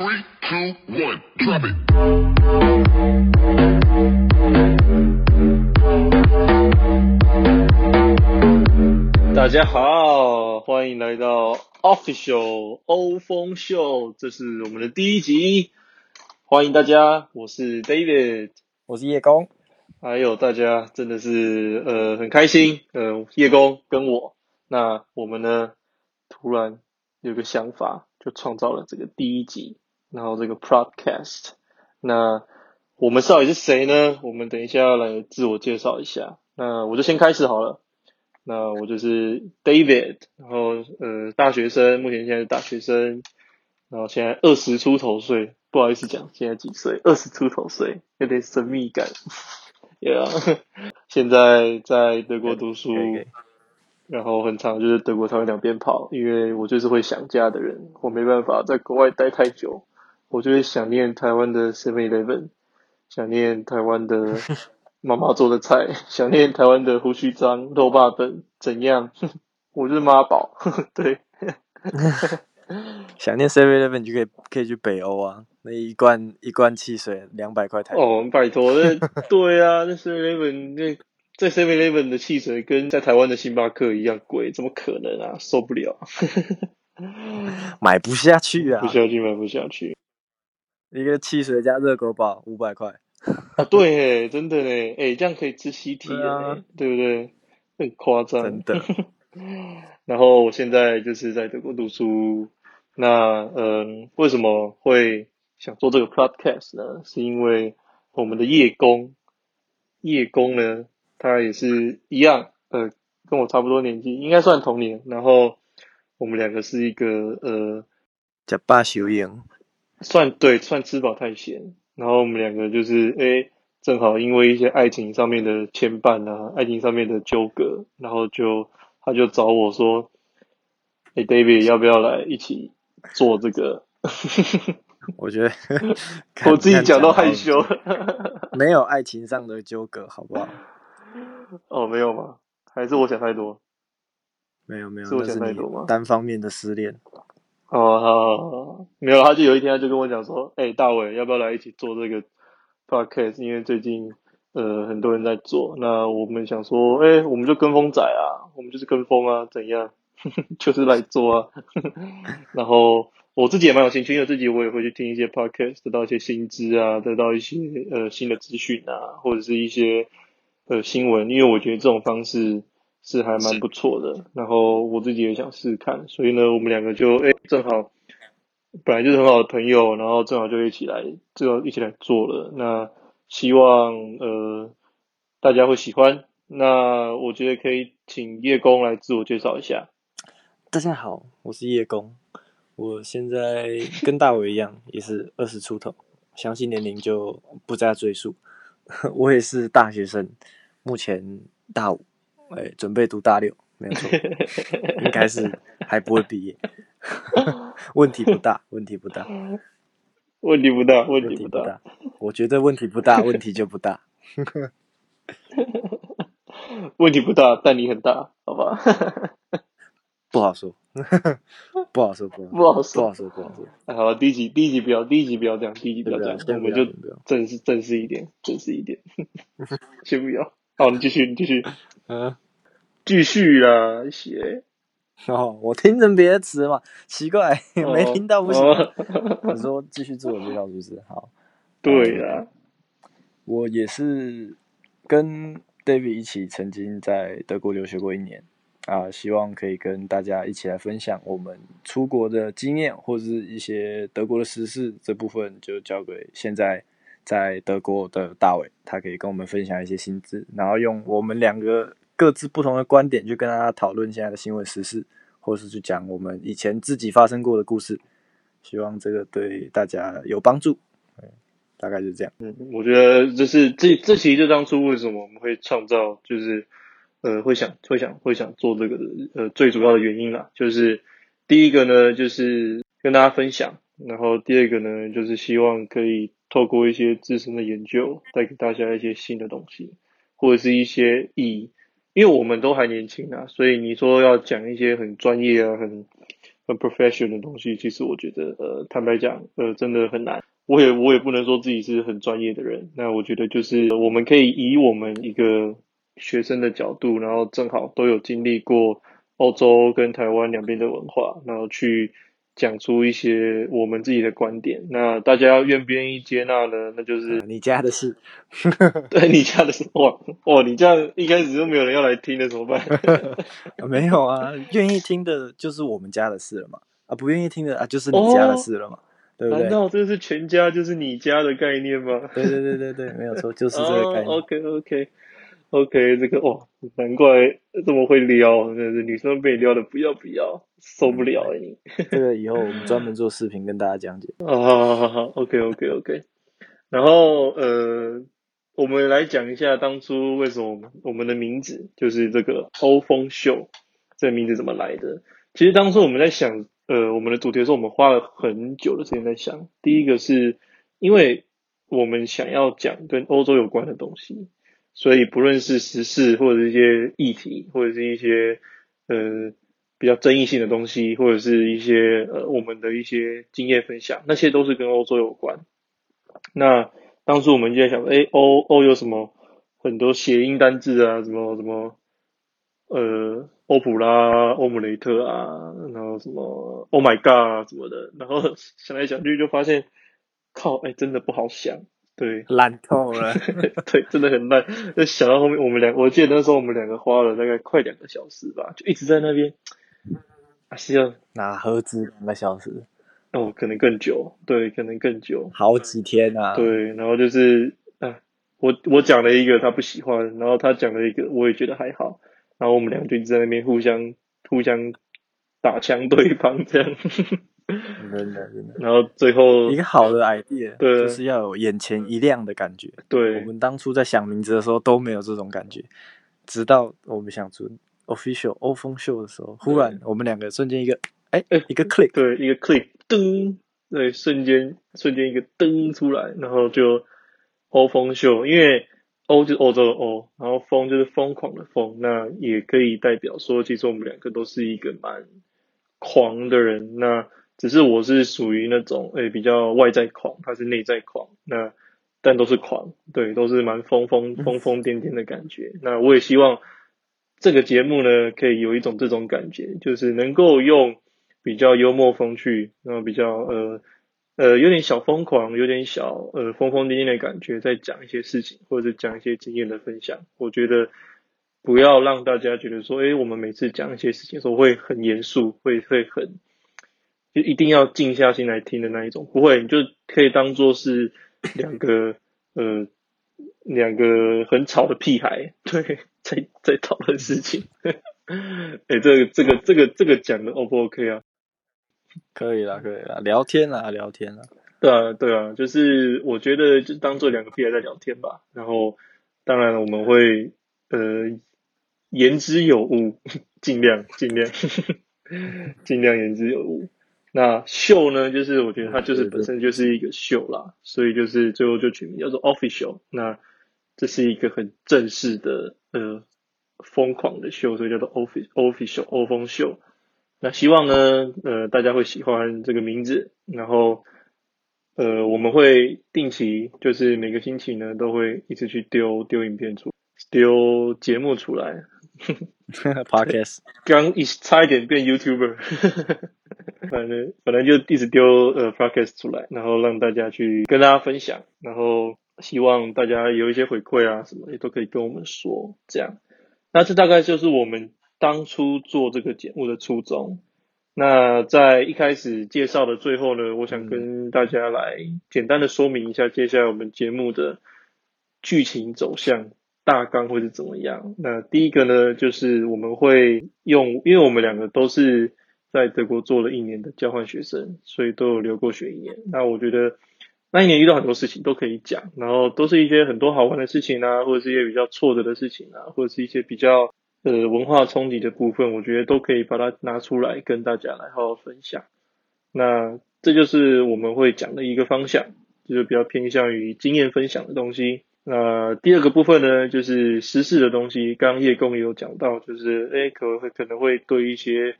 Three, two, one, drop it. 大家好，欢迎来到 Official 欧风秀，这是我们的第一集，欢迎大家，我是 David，我是叶公，还有大家真的是呃很开心，呃叶工跟我，那我们呢突然有个想法，就创造了这个第一集，然后这个 Podcast，那我们到底是谁呢？我们等一下要来自我介绍一下，那我就先开始好了。那我就是 David，然后呃大学生，目前现在是大学生，然后现在二十出头岁，不好意思讲现在几岁，二十出头岁，有点神秘感。Yeah，现在在德国读书然后很长就是德国台湾两边跑，因为我就是会想家的人，我没办法在国外待太久，我就会想念台湾的 Seven Eleven，想念台湾的 妈妈做的菜，想念台湾的胡须章、肉霸等怎样？我就是妈宝，对，想念 Seven Eleven 就可以可以去北欧啊，那一罐一罐汽水两百块台币，哦，拜托，那对啊，那 Seven Eleven 那在 Seven Eleven 的汽水跟在台湾的星巴克一样贵，怎么可能啊？受不了，买不下去啊。不，下去买不下去一个汽水加热狗堡五百块，啊！对耶，真的呢，哎，这样可以吃西提对啊耶，对不对？很夸张，真的。然后我现在就是在德国读书。那嗯，为什么会想做这个 podcast 呢？是因为我们的叶工，叶工呢，他也是一样，呃，跟我差不多年纪，应该算同年。然后我们两个是一个呃，假霸修营，算对，算吃饱太闲。然后我们两个就是诶，正好因为一些爱情上面的牵绊啊，爱情上面的纠葛，然后就他就找我说，诶 d a v i d 要不要来一起做这个？我觉得 我自己讲到害羞。没有爱情上的纠葛，好不好？哦，没有吗？还是我想太多？没有没有，是我想太多吗单方面的失恋。哦，好好好好，没有，他就有一天他就跟我讲说，哎、大伟要不要来一起做这个 podcast？因为最近呃很多人在做，那我们想说，哎、我们就跟风仔啊，我们就是跟风啊，怎样？就是来做啊。然后我自己也蛮有兴趣，因为自己我也会去听一些 podcast，得到一些新知啊，得到一些呃新的资讯啊，或者是一些呃新闻，因为我觉得这种方式是还蛮不错的。然后我自己也想试试看，所以呢，我们两个就哎正好本来就是很好的朋友，然后正好就一起来，正好一起来做了。那希望呃大家会喜欢。那我觉得可以请叶工来自我介绍一下。大家好，我是叶工，我现在跟大伟一样，也是二十出头，详细年龄就不再赘述。我也是大学生，目前大五，哎、准备读大六，没有错，应该是还不会毕业，问题不大，问题不大，问题不大，问问题不大。我觉得问题不大，问题就不大。问题不大，但你很大，好吧？不好说，不好说，不好说不好说，不好说。哎好了，第一集第一集不要，第一集不要这样，第一集不要这样，我们就正式正式一点，正式一点，先不要。好，你继续，你继续，嗯，继续啦，写。哦，我听成别的词嘛，奇怪，没听到不行。哦 你说继续自我介绍是不是？好，对啦，我也是跟 David 一起曾经在德国留学过一年啊，希望可以跟大家一起来分享我们出国的经验，或者是一些德国的时事这部分，就交给现在在德国的大伟，他可以跟我们分享一些薪资，然后用我们两个各自不同的观点去跟大家讨论现在的新闻时事，或是去讲我们以前自己发生过的故事，希望这个对大家有帮助。对大概就是这样。嗯，我觉得这是这这其实就当初为什么我们会创造，就是呃会想会想会想做这个的呃最主要的原因啦，就是第一个呢就是跟大家分享，然后第二个呢就是希望可以透过一些自身的研究，带给大家一些新的东西，或者是一些以因为我们都还年轻啊，所以你说要讲一些很专业啊、很很 professional 的东西，其实我觉得呃，坦白讲，呃，真的很难。我也我也不能说自己是很专业的人。那我觉得就是我们可以以我们一个学生的角度，然后正好都有经历过欧洲跟台湾两边的文化，然后去。讲出一些我们自己的观点，那大家愿不愿意接纳呢？那就是你家的事，对你家的事。哇哇，你这样一开始就没有人要来听的，怎么办？没有啊，愿意听的就是我们家的事了嘛。啊，不愿意听的啊，就是你家的事了嘛，对不对？难道这是全家就是你家的概念吗？对对对对对，没有错，就是这个概念。OK OK OK，这个哇，难怪这么会撩，真的是女生被撩的不要不要。受不了哎，你这个以后我们专门做视频跟大家讲解。啊，好好好，OK OK OK。然后呃，我们来讲一下当初为什么我们的名字就是这个欧风秀，这个名字怎么来的？其实当初我们在想呃我们的主题的时候，我们花了很久的时间在想。第一个是因为我们想要讲跟欧洲有关的东西，所以不论是时事或者是一些议题，或者是一些呃。比较争议性的东西，或者是一些呃我们的一些经验分享，那些都是跟欧洲有关。那当初我们就在想，哎，欧欧有什么很多谐音单字啊，什么什么呃欧普拉、欧姆雷特啊，然后什么 Oh my God 什么的，然后 想来想去就发现，靠，哎，真的不好想，对，烂透了，对，真的很烂。那想到后面，我们两，我记得那时候我们两个花了大概快两个小时吧，就一直在那边。啊，是要拿盒子两个小时，哦，可能更久，对，可能更久，好几天啊，对，然后就是啊，我我讲了一个他不喜欢，然后他讲了一个我也觉得还好，然后我们两个就在那边互相互相打枪对方这样，真的真的，然后最后一个好的 idea，对，就是要有眼前一亮的感觉，对，我们当初在想名字的时候都没有这种感觉，直到我们想出。official 欧风秀的时候，忽然我们两个瞬间一个，哎哎，一个 click，对，一个 click，噔，对，瞬间瞬间一个噔出来，然后就欧风秀，因为欧就是欧洲的欧，然后疯就是疯狂的疯，那也可以代表说，其实我们两个都是一个蛮狂的人，那只是我是属于那种诶比较外在狂，他是内在狂，那但都是狂，对，都是蛮疯疯疯疯癫癫的感觉，那我也希望。这个节目呢，可以有一种这种感觉，就是能够用比较幽默风趣，然后比较呃呃有点小疯狂，有点小呃疯疯癫癫的感觉，在讲一些事情，或者是讲一些经验的分享。我觉得不要让大家觉得说，哎，我们每次讲一些事情的时候会很严肃，会会很就一定要静下心来听的那一种，不会，你就可以当做是两个呃。两个很吵的屁孩，对，在在讨论事情。哎，这个这个这个这个讲的 O 不 OK 啊？可以啦，可以啦，聊天啦，聊天啦。对啊，对啊，就是我觉得就当做两个屁孩在聊天吧。然后，当然我们会呃言之有物，尽量尽量 尽量言之有物。那秀呢，就是我觉得它就是本身就是一个秀啦，所以就是最后就取名叫做 official。那这是一个很正式的呃疯狂的秀，所以叫做 official official 欧风秀。那希望呢呃大家会喜欢这个名字，然后呃我们会定期就是每个星期呢都会一直去丢丢影片出丢节目出来。Podcast 刚一差一点变 YouTuber，反正反正就一直丢呃 Podcast 出来，然后让大家去跟大家分享，然后希望大家有一些回馈啊什么也都可以跟我们说，这样。那这大概就是我们当初做这个节目的初衷。那在一开始介绍的最后呢，我想跟大家来简单的说明一下接下来我们节目的剧情走向。大纲会是怎么样？那第一个呢，就是我们会用，因为我们两个都是在德国做了一年的交换学生，所以都有留过学一年。那我觉得那一年遇到很多事情都可以讲，然后都是一些很多好玩的事情啊，或者是一些比较挫折的事情啊，或者是一些比较呃文化冲击的部分，我觉得都可以把它拿出来跟大家来好好分享。那这就是我们会讲的一个方向，就是比较偏向于经验分享的东西。那第二个部分呢，就是时事的东西。刚刚叶工也有讲到，就是诶，可会可能会对一些，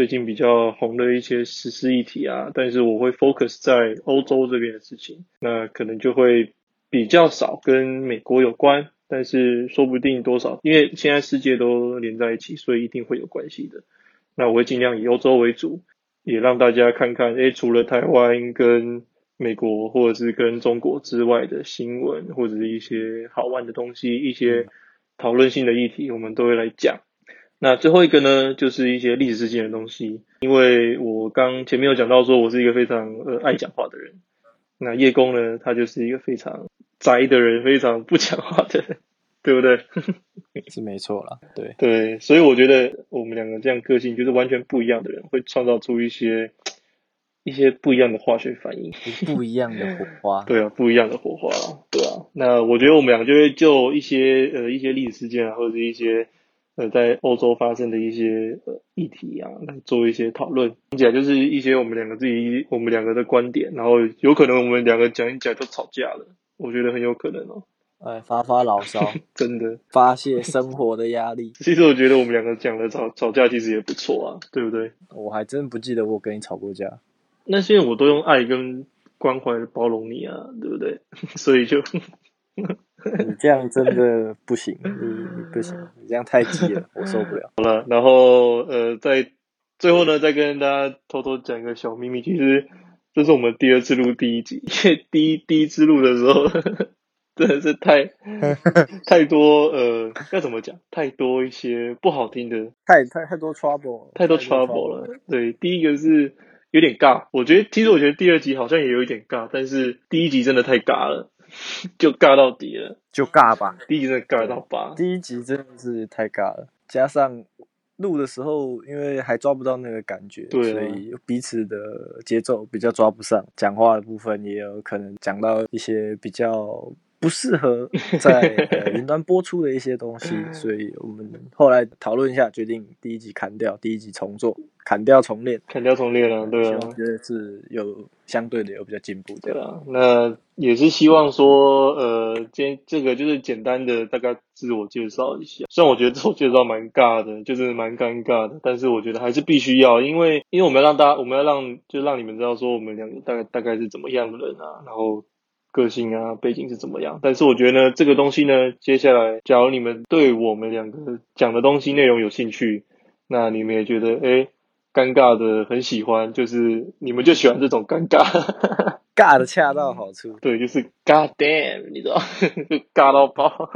最近比较红的一些时事议题啊，但是我会 focus 在欧洲这边的事情，那可能就会比较少跟美国有关，但是说不定多少，因为现在世界都连在一起，所以一定会有关系的。那我会尽量以欧洲为主，也让大家看看，诶，除了台湾跟美国或者是跟中国之外的新闻，或者是一些好玩的东西，一些讨论性的议题，我们都会来讲。那最后一个呢，就是一些历史事件的东西，因为我刚前面有讲到说，我是一个非常呃爱讲话的人。那叶公呢，他就是一个非常宅的人，非常不讲话的人，对不对？是没错啦，对对，所以我觉得我们两个这样个性就是完全不一样的人，会创造出一些一些不一样的化学反应。不一样的火花。对啊，不一样的火花，对啊。那我觉得我们两个就会就一些呃一些历史事件啊，或者是一些呃在欧洲发生的一些呃议题啊，来做一些讨论。听起来就是一些我们两个自己我们两个的观点，然后有可能我们两个讲一讲就吵架了，我觉得很有可能哦，哎，发发牢骚，真的。发泄生活的压力。其实我觉得我们两个讲的吵吵架其实也不错啊，对不对？我还真不记得我跟你吵过架。那现在我都用爱跟关怀包容你啊，对不对？所以就 你这样真的不行，你你不行，你这样太急了，我受不了。好了，然后呃，在最后呢，再跟大家偷偷讲一个小秘密，其实这是我们第二次录第一集，因 为第一第一次录的时候真的是太太多呃，要怎么讲？太多一些不好听的，太太太多 trouble，太多 trouble 了。对，第一个是有点尬，我觉得其实我觉得第二集好像也有一点尬，但是第一集真的太尬了，就尬到底了。就尬吧。第一集真的尬到吧，第一集真的是太尬了，加上录的时候，因为还抓不到那个感觉，对啊所以彼此的节奏比较抓不上，讲话的部分也有可能讲到一些比较不适合在 呃云端播出的一些东西，所以我们后来讨论一下，决定第一集砍掉，第一集重做，砍掉重练。砍掉重练了，对啊。希望这次有相对的有比较进步这样。对啊，那也是希望说，呃，今天这个就是简单的大概自我介绍一下。虽然我觉得自我介绍蛮尬的，就是蛮尴尬的，但是我觉得还是必须要，因为因为我们要让大家，我们要让就让你们知道说我们两个大概大概是怎么样的人啊，然后个性啊背景是怎么样。但是我觉得呢，这个东西呢，接下来假如你们对我们两个讲的东西内容有兴趣，那你们也觉得诶尴尬的很喜欢，就是你们就喜欢这种尴尬。尬的恰到好处。对，就是 God damn，你知道，尬到爆。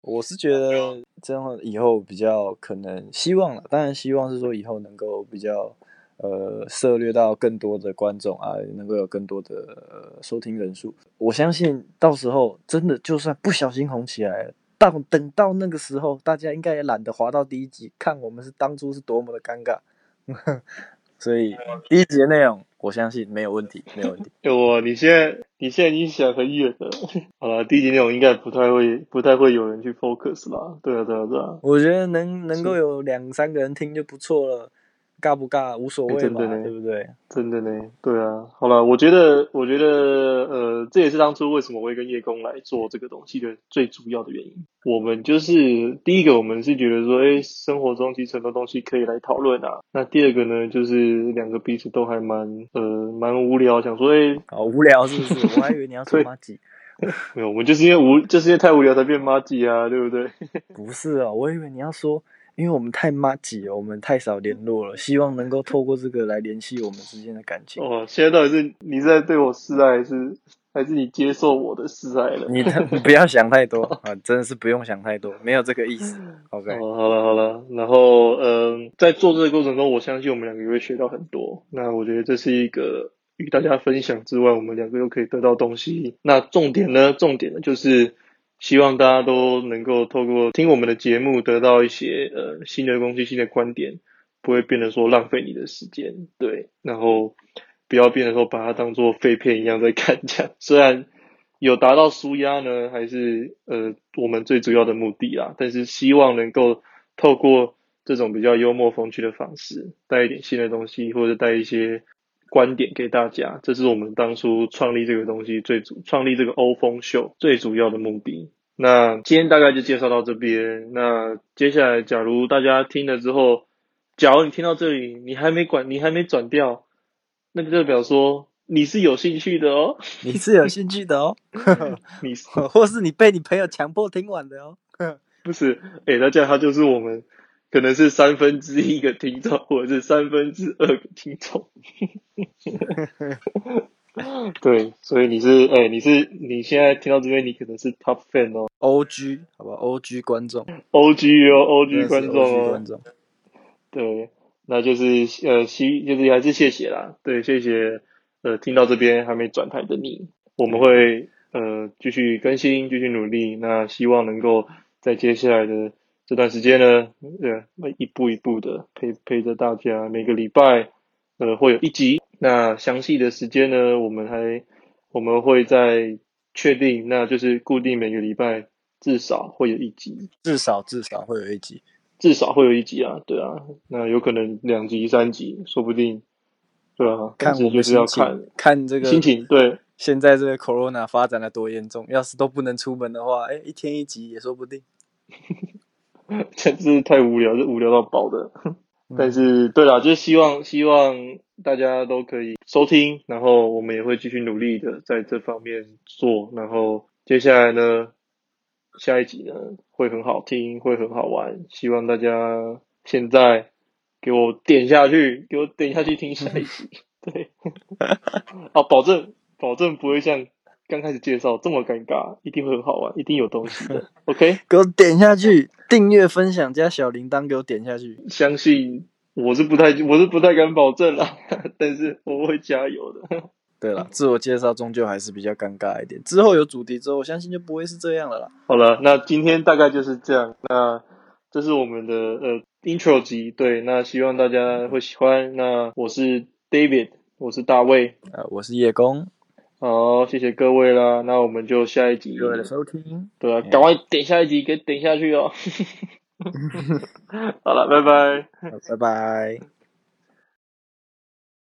我是觉得这样以后比较可能希望了，当然希望是说以后能够比较呃涉猎到更多的观众啊，能够有更多的、呃、收听人数。我相信到时候真的就算不小心红起来了，到等到那个时候，大家应该也懒得滑到第一集看我们是当初是多么的尴尬。所以第一集的内容，我相信没有问题，没有问题。对我，你现在你现在已经想很远了。好了，第一集内容应该不太会不太会有人去 focus 啦。对啊，对啊，对啊。我觉得能能够有两三个人听就不错了，尬不尬无所谓嘛，对不对？真的呢，对啊，好了，我觉得，我觉得，呃，这也是当初为什么我会跟叶工来做这个东西的最主要的原因。我们就是第一个，我们是觉得说，哎，生活中其实很多东西可以来讨论啊。那第二个呢，就是两个彼此都还蛮，呃，蛮无聊，想说，哎，好无聊是不是？我还以为你要说对马吉，没有，我们就是因为无，就是因为太无聊才变妈吉啊，对不对？不是啊，我以为你要说，因为我们太马吉了，我们太少联络了，希望能够透过这个来联系我们之间的感情。哦，现在到底是你在对我示爱，还是还是你接受我的示爱了？你你 不要想太多啊，真的是不用想太多，没有这个意思。OK，哦，好了好了，然后嗯、在做这个过程中，我相信我们两个也会学到很多。那我觉得这是一个与大家分享之外，我们两个又可以得到东西。那重点呢，重点呢就是希望大家都能够透过听我们的节目，得到一些呃新的东西、新的观点，不会变得说浪费你的时间，对，然后不要变得说把它当做废片一样在看这样。虽然有达到舒压呢，还是呃我们最主要的目的啦。但是希望能够透过这种比较幽默风趣的方式，带一点新的东西，或者带一些观点给大家。这是我们当初创立这个东西最主创立这个欧风秀最主要的目的。那今天大概就介绍到这边。那接下来，假如大家听了之后假如你听到这里，你还没管，你还没转掉，那就代表说你是有兴趣的哦，你是有兴趣的哦，你是 或是你被你朋友强迫听完的哦。不是？哎、那这样他就是我们可能是三分之一个听众，或者是三分之二个听众。对，所以你是哎、你是你现在听到这边，你可能是 top fan 哦。OG 好吧，OG 观众，OG 哦，OG 观众哦。观，众，对，那就是呃，希就是还是谢谢啦，对，谢谢呃，听到这边还没转台的你，我们会呃继续更新，继续努力，那希望能够在接下来的这段时间呢，呃，一步一步的陪陪着大家，每个礼拜呃会有一集，那详细的时间呢，我们还我们会在确定，那就是固定每个礼拜至少会有一集，至少至少会有一集。至少会有一集啊，对啊，那有可能两集、三集，说不定，对啊，看我就是要看，看这个心情，对，现在这个 corona 发展的多严重，要是都不能出门的话，哎，一天一集也说不定。真是太无聊，是无聊到爆的。嗯但是，对啦，就是希望希望大家都可以收听，然后我们也会继续努力的在这方面做。然后接下来呢，下一集呢会很好听，会很好玩，希望大家现在给我点下去，给我点下去听下一集。对，啊，保证保证不会像刚开始介绍这么尴尬，一定会很好玩，一定有东西的。OK。给我点下去，订阅、分享加小铃铛，给我点下去。相信我是不太我是不太敢保证啦，但是我会加油的。对了，自我介绍终究还是比较尴尬一点。之后有主题之后，我相信就不会是这样了啦。好了，那今天大概就是这样。那这是我们的呃 intro 集，对，那希望大家会喜欢。那我是 David，我是大卫，呃，我是叶公，好，谢谢各位啦。那我们就下一集，各位的收听，对啊，赶快点下一集，给点下去哦。好了，拜拜。拜拜。